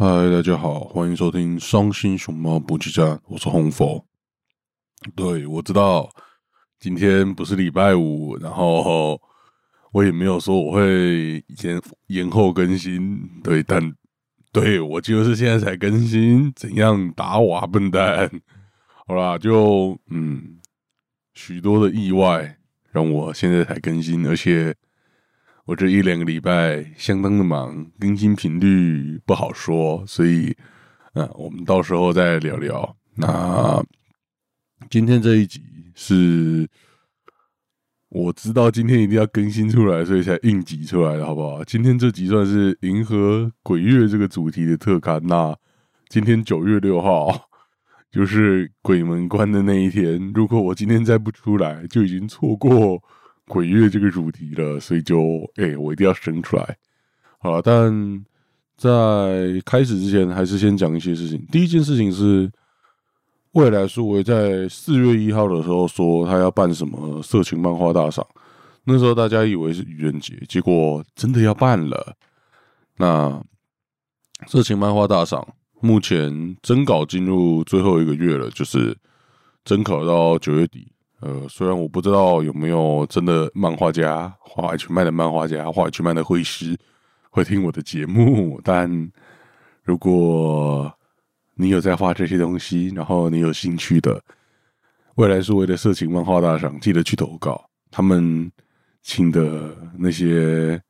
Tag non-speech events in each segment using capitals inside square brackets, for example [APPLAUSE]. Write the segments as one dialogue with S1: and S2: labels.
S1: 嗨，大家好，欢迎收听伤心熊猫补给站，我是红佛。对，我知道今天不是礼拜五，然后我也没有说我会延延后更新，对，但对我就是现在才更新，怎样打我啊，笨蛋？好啦，就嗯，许多的意外让我现在才更新，而且。我这一两个礼拜相当的忙，更新频率不好说，所以，嗯，我们到时候再聊聊。那今天这一集是我知道今天一定要更新出来，所以才应急出来的，好不好？今天这集算是银河鬼月这个主题的特刊。那今天九月六号就是鬼门关的那一天，如果我今天再不出来，就已经错过。鬼月这个主题了，所以就哎，我一定要生出来。好了，但在开始之前，还是先讲一些事情。第一件事情是，未来书我在四月一号的时候说他要办什么色情漫画大赏，那时候大家以为是愚人节，结果真的要办了。那色情漫画大赏目前征稿进入最后一个月了，就是征稿到九月底。呃，虽然我不知道有没有真的漫画家、画 H 漫的漫画家、画 H 漫的绘师会听我的节目，但如果你有在画这些东西，然后你有兴趣的，未来是为了色情漫画大赏，记得去投稿。他们请的那些，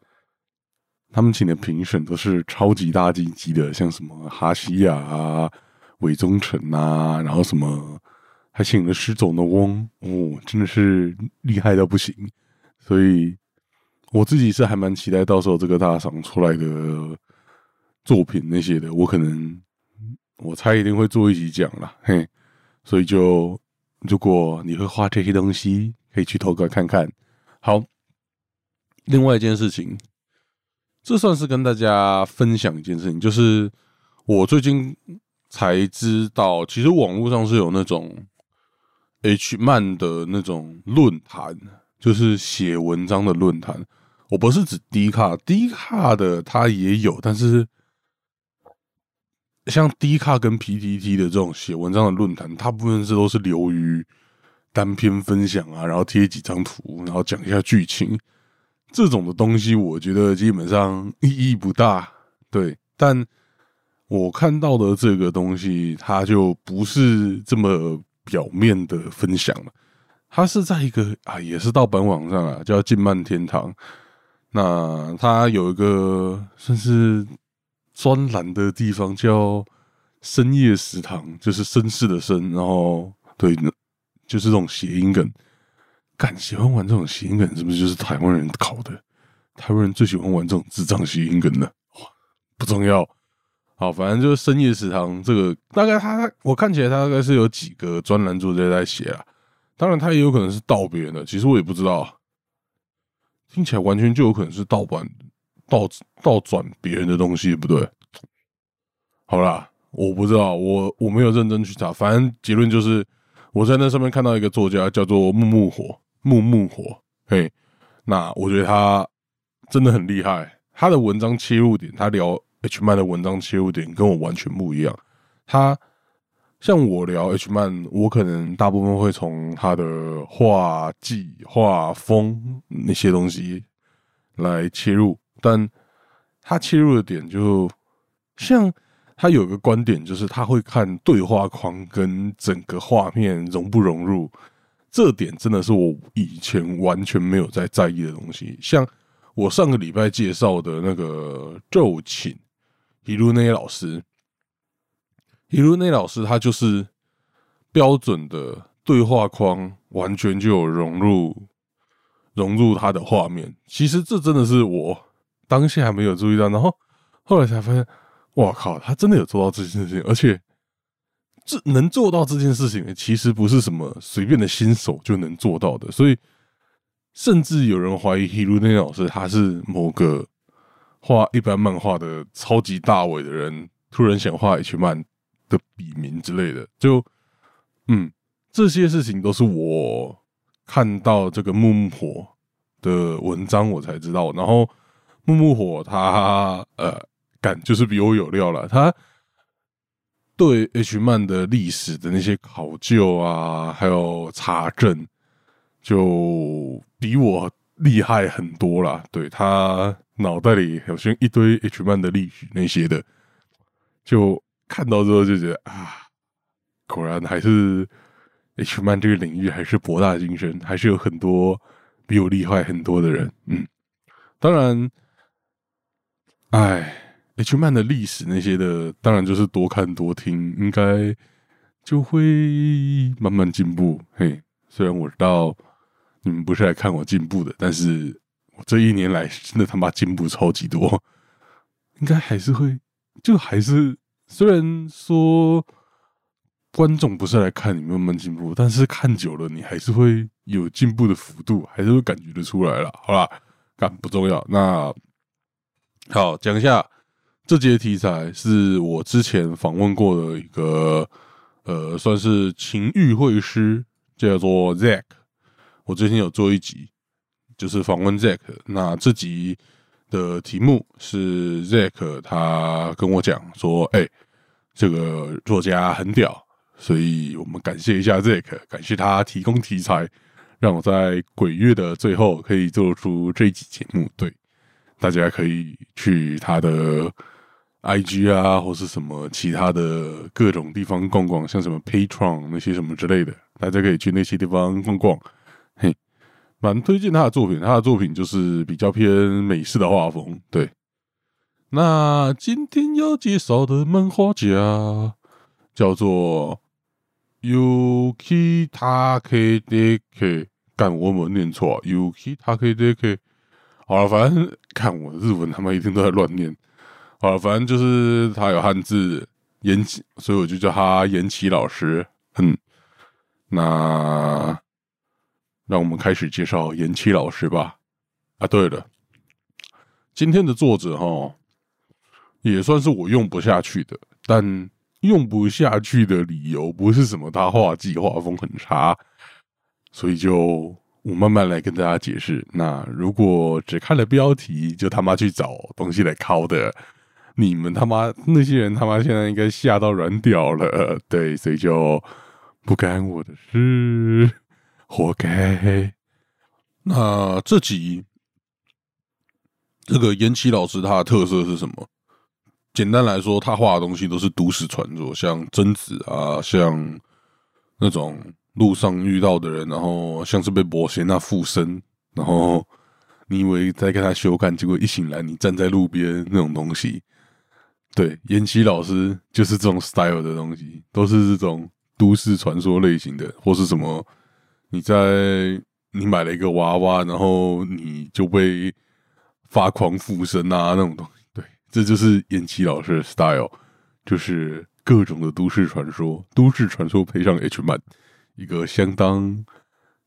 S1: 他们请的评审都是超级大金级的，像什么哈西亚啊、韦忠诚啊，然后什么。还请了失踪的翁哦，真的是厉害到不行，所以我自己是还蛮期待到时候这个大赏出来的作品那些的，我可能我猜一定会做一集讲了，嘿，所以就如果你会画这些东西，可以去投稿看看。好，另外一件事情，这算是跟大家分享一件事情，就是我最近才知道，其实网络上是有那种。H 漫的那种论坛，就是写文章的论坛。我不是指低卡，低卡的它也有，但是像低卡跟 PTT 的这种写文章的论坛，大部分是都是流于单篇分享啊，然后贴几张图，然后讲一下剧情这种的东西，我觉得基本上意义不大。对，但我看到的这个东西，它就不是这么。表面的分享了，它是在一个啊，也是盗版网上啊，叫静漫天堂。那它有一个算是专栏的地方，叫深夜食堂，就是绅士的绅，然后对，就是这种谐音梗。敢喜欢玩这种谐音梗，是不是就是台湾人考的？台湾人最喜欢玩这种智障谐音梗了。哇，不重要。好，反正就是深夜食堂这个，大概他我看起来他大概是有几个专栏作者在写啊，当然他也有可能是盗别人的，其实我也不知道，听起来完全就有可能是盗版、盗盗转别人的东西，不对？好啦，我不知道，我我没有认真去查，反正结论就是我在那上面看到一个作家叫做木木火木木火，嘿，那我觉得他真的很厉害，他的文章切入点，他聊。H 漫的文章切入点跟我完全不一样。他像我聊 H 漫，我可能大部分会从他的画技、画风那些东西来切入，但他切入的点就像他有个观点，就是他会看对话框跟整个画面融不融入。这点真的是我以前完全没有在在意的东西。像我上个礼拜介绍的那个咒寝。比如那些老师，比如那老师，他就是标准的对话框，完全就有融入融入他的画面。其实这真的是我当下还没有注意到，然后后来才发现，哇靠，他真的有做到这件事情，而且这能做到这件事情，其实不是什么随便的新手就能做到的。所以，甚至有人怀疑，比如那老师他是某个。画一般漫画的超级大伟的人，突然想画 H 漫的笔名之类的，就嗯，这些事情都是我看到这个木木火的文章我才知道。然后木木火他呃感就是比我有料了。他对 H 漫的历史的那些考究啊，还有查证，就比我厉害很多啦。对他脑袋里好像一堆 H 漫的历史那些的，就看到之后就觉得啊，果然还是 H 漫这个领域还是博大精深，还是有很多比我厉害很多的人。嗯，当然，哎。H 漫的历史那些的，当然就是多看多听，应该就会慢慢进步。嘿，虽然我知道你们不是来看我进步的，但是我这一年来真的他妈进步超级多，应该还是会，就还是虽然说观众不是来看你慢慢进步，但是看久了你还是会有进步的幅度，还是会感觉得出来了。好啦，干不重要，那好讲一下。这节题材是我之前访问过的一个，呃，算是情欲会师，叫做 Zack。我最近有做一集，就是访问 Zack。那这集的题目是 Zack，他跟我讲说：“哎，这个作家很屌，所以我们感谢一下 Zack，感谢他提供题材，让我在鬼月的最后可以做出这一集节目。对，大家可以去他的。” I G 啊，或是什么其他的各种地方逛逛，像什么 Patron 那些什么之类的，大家可以去那些地方逛逛。蛮推荐他的作品，他的作品就是比较偏美式的画风。对，那今天要介绍的漫画家叫做 Yuki Takedeke，干我没念错，Yuki Takedeke。好了，反正看我日文，他们一定都在乱念。好了，反正就是他有汉字延启，所以我就叫他延启老师。嗯，那让我们开始介绍延期老师吧。啊，对了，今天的作者哈也算是我用不下去的，但用不下去的理由不是什么他画技画风很差，所以就我慢慢来跟大家解释。那如果只看了标题就他妈去找东西来拷的。你们他妈那些人他妈现在应该吓到软屌了，对，所以就不干我的事，活该。那这集这个延期老师他的特色是什么？简单来说，他画的东西都是都市传说，像贞子啊，像那种路上遇到的人，然后像是被魔仙那附身，然后你以为在跟他修看，结果一醒来你站在路边那种东西。对，延期老师就是这种 style 的东西，都是这种都市传说类型的，或是什么？你在你买了一个娃娃，然后你就被发狂附身啊，那种东西。对，这就是延期老师的 style，就是各种的都市传说，都市传说配上 H 漫，一个相当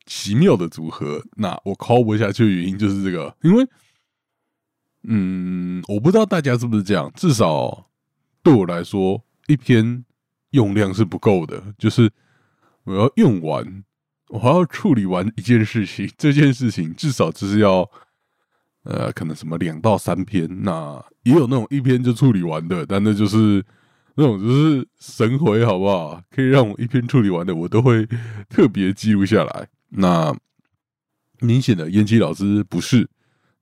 S1: 奇妙的组合。那我 call 不下去的原因就是这个，因为。嗯，我不知道大家是不是这样。至少对我来说，一篇用量是不够的。就是我要用完，我还要处理完一件事情。[LAUGHS] 这件事情至少就是要，呃，可能什么两到三篇。那也有那种一篇就处理完的，但那就是那种就是神回，好不好？可以让我一篇处理完的，我都会特别记录下来。那明显的烟七老师不是。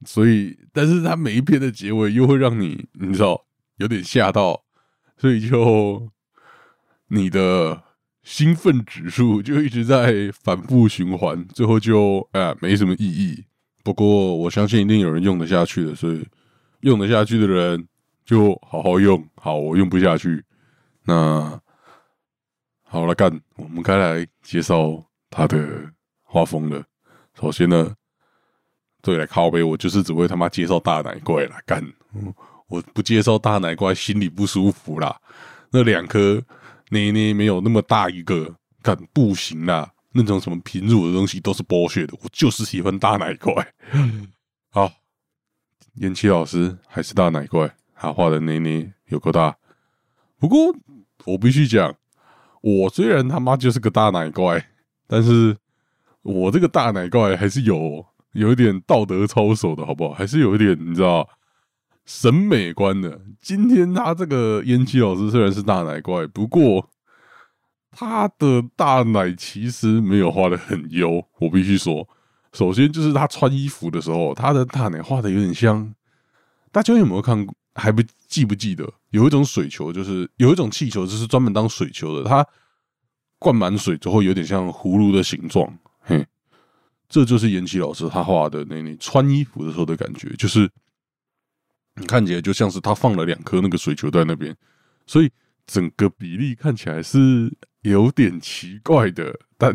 S1: 所以，但是他每一篇的结尾又会让你，你知道，有点吓到，所以就你的兴奋指数 [LAUGHS] 就一直在反复循环，最后就啊没什么意义。不过我相信一定有人用得下去的，所以用得下去的人就好好用。好，我用不下去，那好了，干，我们该来介绍他的画风了。首先呢。对，来靠背，我就是只会他妈介绍大奶怪啦，干！我不介绍大奶怪，心里不舒服啦。那两颗捏捏没有那么大一个，干不行啦。那种什么平乳的东西都是剥削的，我就是喜欢大奶怪。[LAUGHS] 好，延期老师还是大奶怪，他画的捏捏有够大。不过我必须讲，我虽然他妈就是个大奶怪，但是我这个大奶怪还是有。有一点道德操守的好不好？还是有一点你知道审美观的。今天他这个烟七老师虽然是大奶怪，不过他的大奶其实没有画的很优。我必须说，首先就是他穿衣服的时候，他的大奶画的有点像。大家有没有看过？还不记不记得？有一种水球，就是有一种气球，就是专门当水球的。它灌满水之后，有点像葫芦的形状。嘿，这就是延奇老师他画的那那穿衣服的时候的感觉，就是看起来就像是他放了两颗那个水球在那边，所以整个比例看起来是有点奇怪的。但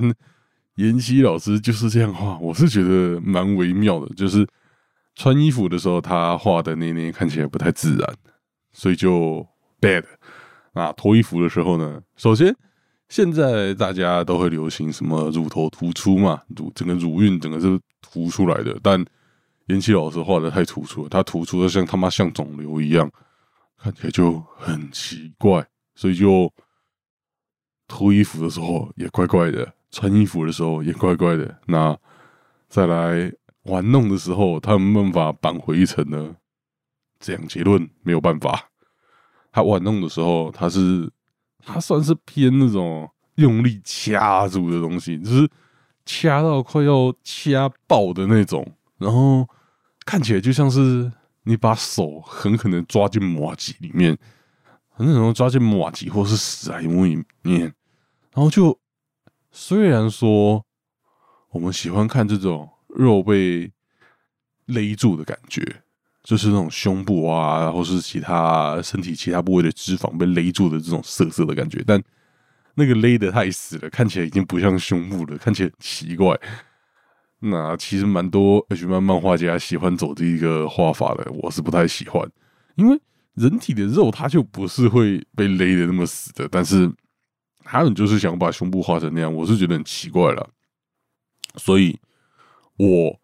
S1: 妍希老师就是这样画，我是觉得蛮微妙的，就是。穿衣服的时候，他画的那那看起来不太自然，所以就 bad。那脱衣服的时候呢？首先，现在大家都会流行什么乳头突出嘛，乳整个乳晕整个是凸出来的。但延期老师画的太突出了，他突出的像他妈像肿瘤一样，看起来就很奇怪。所以就脱衣服的时候也怪怪的，穿衣服的时候也怪怪的。那再来。玩弄的时候，他没办法扳回一城呢。这样结论没有办法。他玩弄的时候，他是他算是偏那种用力掐住的东西，就是掐到快要掐爆的那种，然后看起来就像是你把手狠狠的抓进马吉里面，很可能抓进马吉或是史莱姆里面，然后就虽然说我们喜欢看这种。肉被勒住的感觉，就是那种胸部啊，或是其他身体其他部位的脂肪被勒住的这种涩涩的感觉。但那个勒的太死了，看起来已经不像胸部了，看起来很奇怪。那其实蛮多 H 漫漫画家喜欢走这一个画法的，我是不太喜欢，因为人体的肉它就不是会被勒的那么死的，但是他们就是想把胸部画成那样，我是觉得很奇怪了，所以。我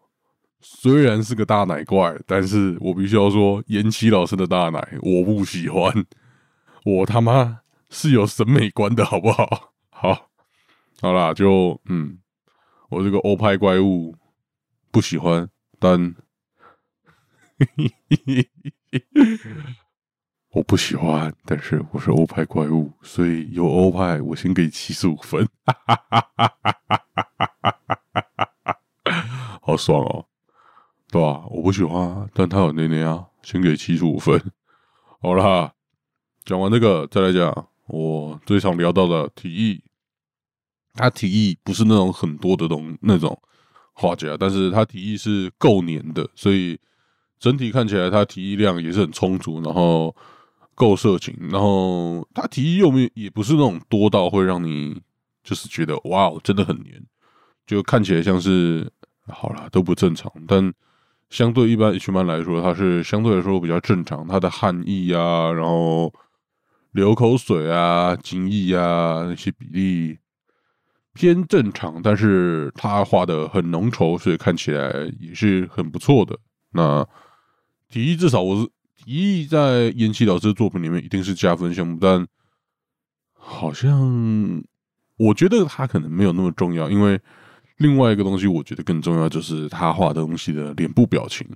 S1: 虽然是个大奶怪，但是我必须要说，延期老师的大奶我不喜欢，我他妈是有审美观的好不好？好，好啦，就嗯，我这个欧派怪物不喜欢，但 [LAUGHS] 我不喜欢，但是我是欧派怪物，所以有欧派，我先给七十五分。好爽哦，对吧？我不喜欢，但他有内内啊，先给七十五分。好啦，讲完这个，再来讲我最常聊到的提议。他提议不是那种很多的东那种画家，但是他提议是够黏的，所以整体看起来他提议量也是很充足，然后够色情，然后他提议又没也不是那种多到会让你就是觉得哇，真的很黏，就看起来像是。好了，都不正常，但相对一般 H 漫来说，它是相对来说比较正常。它的汗液啊，然后流口水啊、精液啊那些比例偏正常，但是他画的很浓稠，所以看起来也是很不错的。那体液至少我是体液在延期老师的作品里面一定是加分项目，但好像我觉得他可能没有那么重要，因为。另外一个东西，我觉得更重要，就是他画的东西的脸部表情。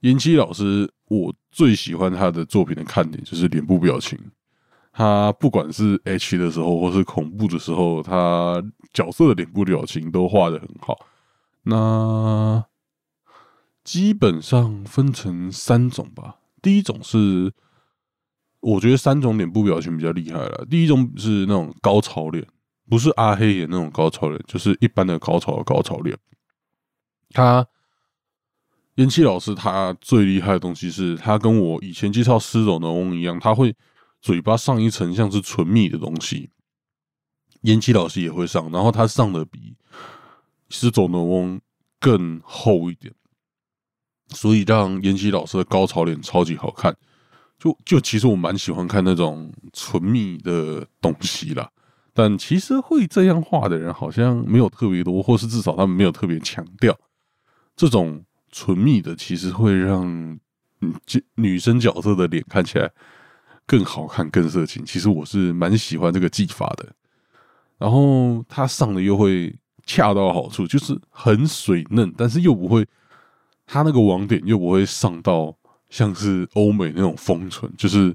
S1: 延期老师，我最喜欢他的作品的看点就是脸部表情。他不管是 H 的时候，或是恐怖的时候，他角色的脸部表情都画的很好。那基本上分成三种吧。第一种是，我觉得三种脸部表情比较厉害了。第一种是那种高潮脸。不是阿黑演那种高潮脸，就是一般的高潮的高潮脸。他延期老师他最厉害的东西是他跟我以前介绍狮总的翁一样，他会嘴巴上一层像是唇蜜的东西。延期老师也会上，然后他上的比狮总的翁更厚一点，所以让延期老师的高潮脸超级好看。就就其实我蛮喜欢看那种唇蜜的东西啦。但其实会这样画的人好像没有特别多，或是至少他们没有特别强调这种唇蜜的，其实会让嗯女生角色的脸看起来更好看、更色情。其实我是蛮喜欢这个技法的。然后他上的又会恰到好处，就是很水嫩，但是又不会他那个网点又不会上到像是欧美那种封唇，就是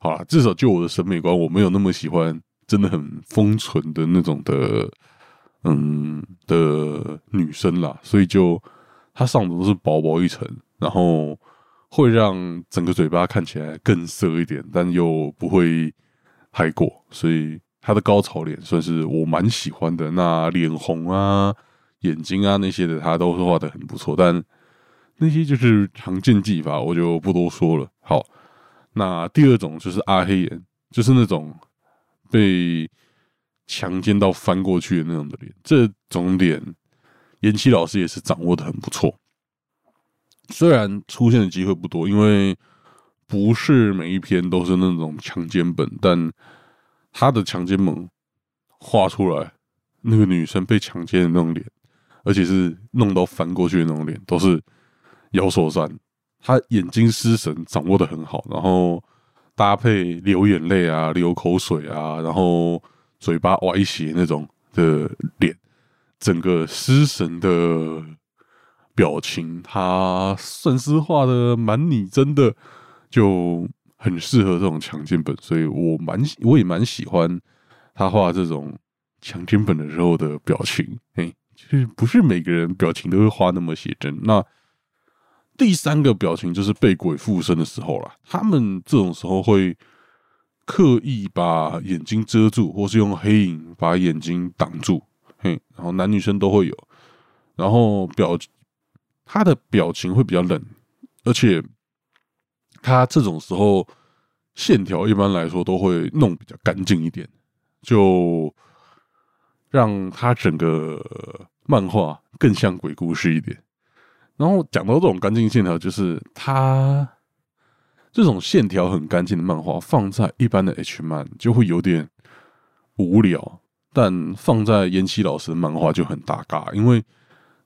S1: 好了，至少就我的审美观，我没有那么喜欢真的很封唇的那种的，嗯的女生啦，所以就它上的都是薄薄一层，然后会让整个嘴巴看起来更涩一点，但又不会太过，所以他的高潮脸算是我蛮喜欢的。那脸红啊、眼睛啊那些的，他都是画的很不错，但。那些就是常见技法，我就不多说了。好，那第二种就是阿黑眼，就是那种被强奸到翻过去的那种的脸。这种脸，延期老师也是掌握的很不错。虽然出现的机会不多，因为不是每一篇都是那种强奸本，但他的强奸本画出来，那个女生被强奸的那种脸，而且是弄到翻过去的那种脸，都是。摇手山，他眼睛失神掌握的很好，然后搭配流眼泪啊、流口水啊，然后嘴巴歪斜那种的脸，整个失神的 [CLEARS THROAT] [LAUGHS] 表情，他算是画的蛮拟真的，就很适合这种强奸本，所以我蛮我也蛮喜欢他画这种强奸本的时候的表情，哎，就是不是每个人表情都会画那么写真，那。第三个表情就是被鬼附身的时候了。他们这种时候会刻意把眼睛遮住，或是用黑影把眼睛挡住。嘿，然后男女生都会有。然后表他的表情会比较冷，而且他这种时候线条一般来说都会弄比较干净一点，就让他整个漫画更像鬼故事一点。然后讲到这种干净线条，就是他这种线条很干净的漫画，放在一般的 H 漫就会有点无聊，但放在延期老师的漫画就很大嘎，因为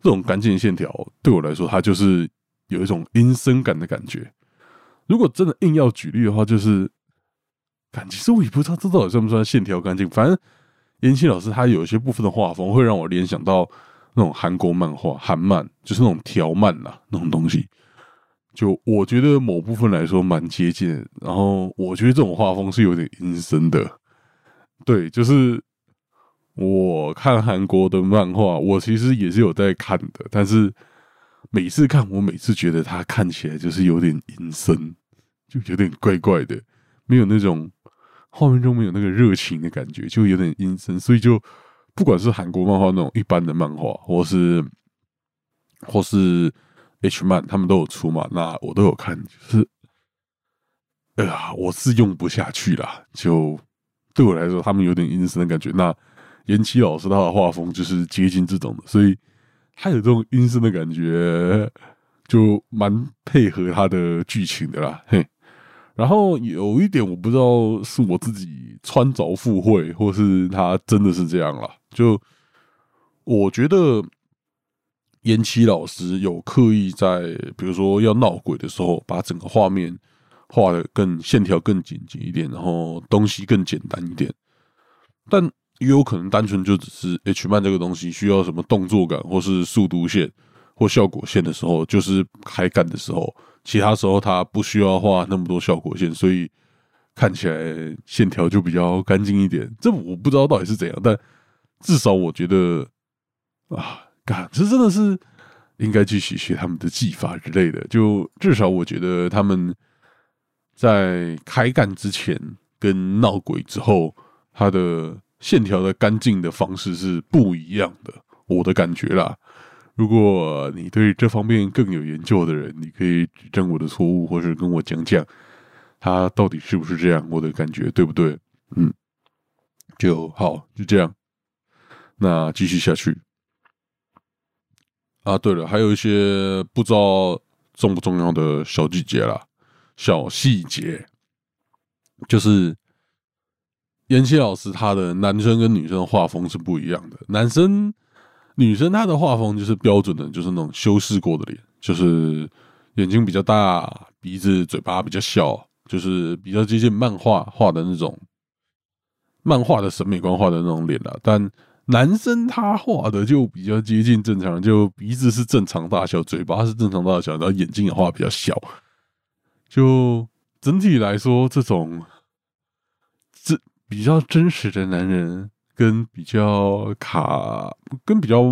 S1: 这种干净线条对我来说，它就是有一种阴森感的感觉。如果真的硬要举例的话，就是感其实我也不知道这到底算不算线条干净。反正延期老师他有一些部分的画风会让我联想到。那种韩国漫画，韩漫就是那种条漫啦，那种东西，就我觉得某部分来说蛮接近。然后我觉得这种画风是有点阴森的。对，就是我看韩国的漫画，我其实也是有在看的，但是每次看，我每次觉得它看起来就是有点阴森，就有点怪怪的，没有那种画面中没有那个热情的感觉，就有点阴森，所以就。不管是韩国漫画那种一般的漫画，或是或是 H 漫，他们都有出嘛，那我都有看，就是哎呀，我是用不下去啦。就对我来说，他们有点阴森的感觉。那延期老师他的画风就是接近这种的，所以他有这种阴森的感觉，就蛮配合他的剧情的啦。嘿。然后有一点我不知道是我自己穿着附会，或是他真的是这样了。就我觉得延期老师有刻意在，比如说要闹鬼的时候，把整个画面画的更线条更简洁一点，然后东西更简单一点。但也有可能单纯就只是 H 漫这个东西需要什么动作感，或是速度线或效果线的时候，就是开干的时候。其他时候他不需要画那么多效果线，所以看起来线条就比较干净一点。这我不知道到底是怎样，但至少我觉得啊，干这真的是应该继续学他们的技法之类的。就至少我觉得他们在开干之前跟闹鬼之后，他的线条的干净的方式是不一样的，我的感觉啦。如果你对这方面更有研究的人，你可以指正我的错误，或是跟我讲讲他到底是不是这样，我的感觉对不对？嗯，就好，就这样。那继续下去。啊，对了，还有一些不知道重不重要的小细节啦，小细节，就是延期老师他的男生跟女生的画风是不一样的，男生。女生他的画风就是标准的，就是那种修饰过的脸，就是眼睛比较大，鼻子、嘴巴比较小，就是比较接近漫画画的那种漫画的审美观画的那种脸了。但男生他画的就比较接近正常，就鼻子是正常大小，嘴巴是正常大小，然后眼睛也画比较小，就整体来说，这种比较真实的男人，跟比较卡，跟比较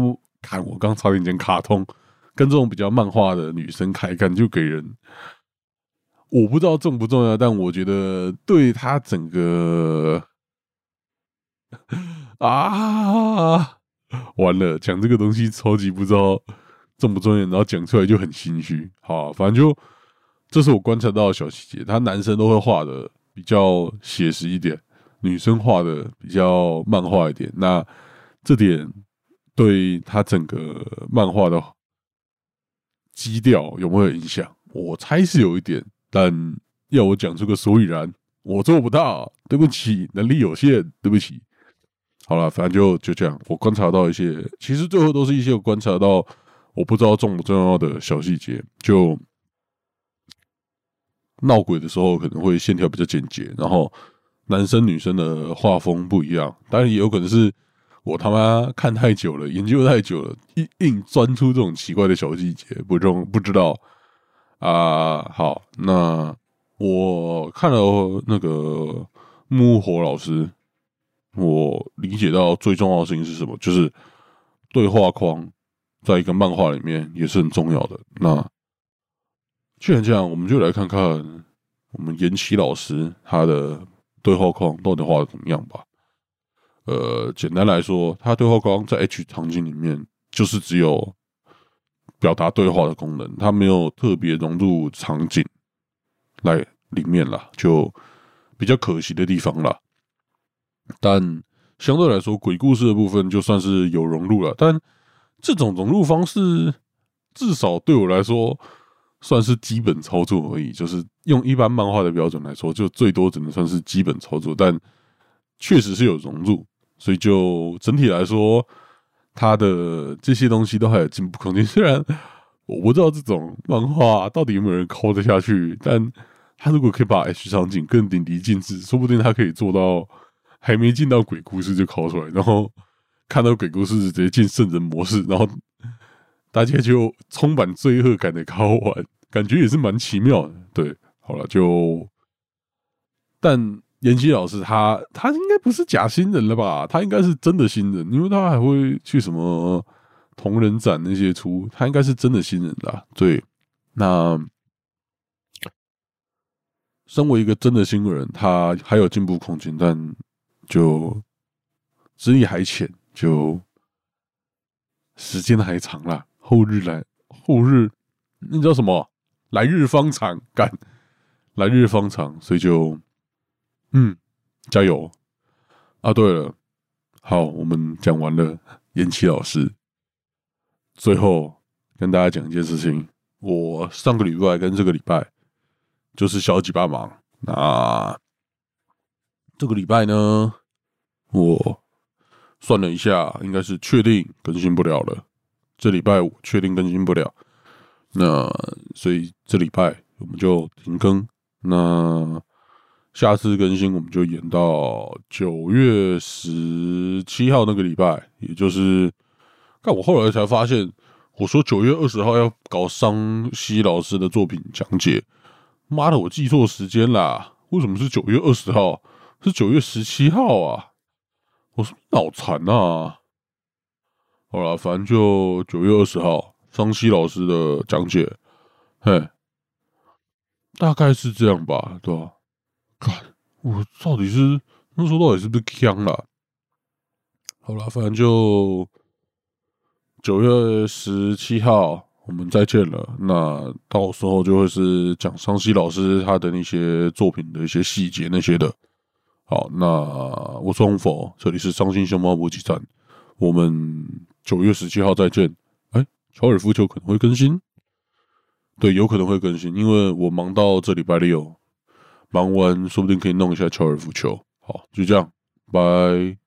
S1: 看我刚差点讲卡通，跟这种比较漫画的女生开干，就给人我不知道重不重要，但我觉得对他整个啊，完了，讲这个东西超级不知道重不重要，然后讲出来就很心虚。好，反正就。这是我观察到的小细节，他男生都会画的比较写实一点，女生画的比较漫画一点。那这点对他整个漫画的基调有没有影响？我猜是有一点，但要我讲出个所以然，我做不到，对不起，能力有限，对不起。好了，反正就就这样。我观察到一些，其实最后都是一些我观察到我不知道重不重要的小细节，就。闹鬼的时候可能会线条比较简洁，然后男生女生的画风不一样，当然也有可能是我他妈看太久了，研究太久了，硬硬钻出这种奇怪的小细节，不中不知道啊。好，那我看了那个木火老师，我理解到最重要的事情是什么，就是对话框在一个漫画里面也是很重要的。那既然这样，我们就来看看我们延奇老师他的对话框到底画的怎么样吧。呃，简单来说，它对话框在 H 场景里面就是只有表达对话的功能，它没有特别融入场景来里面了，就比较可惜的地方了。但相对来说，鬼故事的部分就算是有融入了，但这种融入方式至少对我来说。算是基本操作而已，就是用一般漫画的标准来说，就最多只能算是基本操作，但确实是有融入，所以就整体来说，它的这些东西都还有进步空间。虽然我不知道这种漫画到底有没有人抠得下去，但他如果可以把 H 场景更淋漓尽致，说不定他可以做到还没进到鬼故事就抠出来，然后看到鬼故事直接进圣人模式，然后。大家就充满罪恶感的考完，感觉也是蛮奇妙的。对，好了，就但严希老师他他应该不是假新人了吧？他应该是真的新人，因为他还会去什么同人展那些出，他应该是真的新人啦。对，那身为一个真的新人，他还有进步空间，但就资历还浅，就时间还长了。后日来，后日，那叫什么？来日方长，干，来日方长，所以就，嗯，加油啊！对了，好，我们讲完了，延期老师，最后跟大家讲一件事情，我上个礼拜跟这个礼拜就是小几把忙，那这个礼拜呢，我算了一下，应该是确定更新不了了。这礼拜五确定更新不了，那所以这礼拜我们就停更。那下次更新我们就延到九月十七号那个礼拜，也就是但我后来才发现，我说九月二十号要搞桑西老师的作品讲解，妈的，我记错时间啦！为什么是九月二十号？是九月十七号啊！我是不是脑残啊！好了，反正就九月二十号，桑西老师的讲解，嘿，大概是这样吧，对吧？看我到底是那时候到底是不是呛了？好了，反正就九月十七号我们再见了。那到时候就会是讲桑西老师他的那些作品的一些细节那些的。好，那我是红佛，这里是伤心熊猫补给站，我们。九月十七号再见。哎，高尔夫球可能会更新，对，有可能会更新，因为我忙到这礼拜六，忙完说不定可以弄一下高尔夫球。好，就这样，拜。